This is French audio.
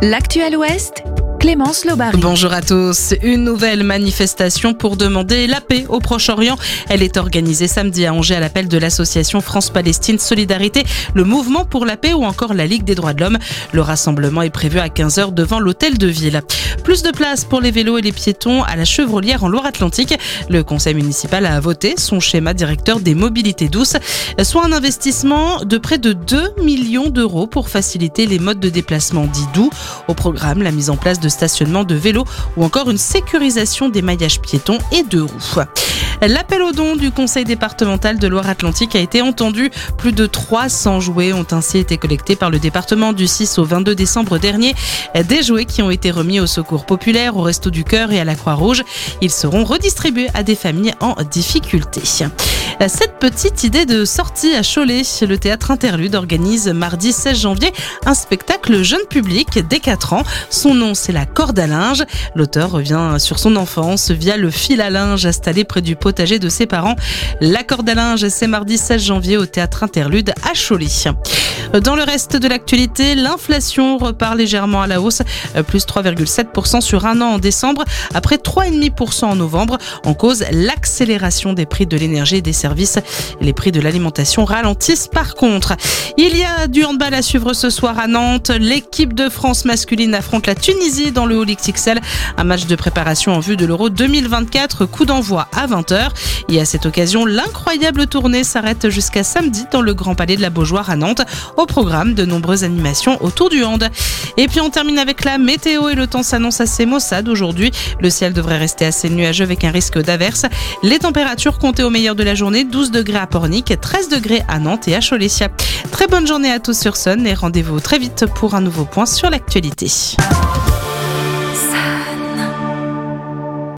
L'actuel Ouest Clémence Lobary. Bonjour à tous. Une nouvelle manifestation pour demander la paix au Proche-Orient. Elle est organisée samedi à Angers à l'appel de l'association France-Palestine Solidarité, le Mouvement pour la paix ou encore la Ligue des droits de l'homme. Le rassemblement est prévu à 15h devant l'hôtel de ville. Plus de place pour les vélos et les piétons à la Chevrolière en Loire-Atlantique. Le conseil municipal a voté son schéma directeur des mobilités douces, soit un investissement de près de 2 millions d'euros pour faciliter les modes de déplacement dits doux. Au programme, la mise en place de stationnement de vélos ou encore une sécurisation des maillages piétons et de roues. L'appel aux dons du conseil départemental de Loire-Atlantique a été entendu. Plus de 300 jouets ont ainsi été collectés par le département du 6 au 22 décembre dernier. Des jouets qui ont été remis au secours populaire, au Resto du Cœur et à la Croix-Rouge. Ils seront redistribués à des familles en difficulté. Cette petite idée de sortie à Cholet, le théâtre Interlude organise mardi 16 janvier un spectacle jeune public dès 4 ans. Son nom, c'est la corde à linge. L'auteur revient sur son enfance via le fil à linge installé près du potager de ses parents. La corde à linge, c'est mardi 16 janvier au théâtre Interlude à Cholet. Dans le reste de l'actualité, l'inflation repart légèrement à la hausse, plus 3,7% sur un an en décembre, après 3,5% en novembre, en cause l'accélération des prix de l'énergie et des services. Les prix de l'alimentation ralentissent par contre. Il y a du handball à suivre ce soir à Nantes. L'équipe de France masculine affronte la Tunisie dans le Haut XL. Un match de préparation en vue de l'Euro 2024, coup d'envoi à 20h. Et à cette occasion, l'incroyable tournée s'arrête jusqu'à samedi dans le Grand Palais de la Beaujoire à Nantes. Au programme, de nombreuses animations autour du hand. Et puis on termine avec la météo et le temps s'annonce assez maussade aujourd'hui. Le ciel devrait rester assez nuageux avec un risque d'averse. Les températures comptées au meilleur de la journée, 12 degrés à Pornic, 13 degrés à Nantes et à Cholet. Très bonne journée à tous sur Sun et rendez-vous très vite pour un nouveau point sur l'actualité.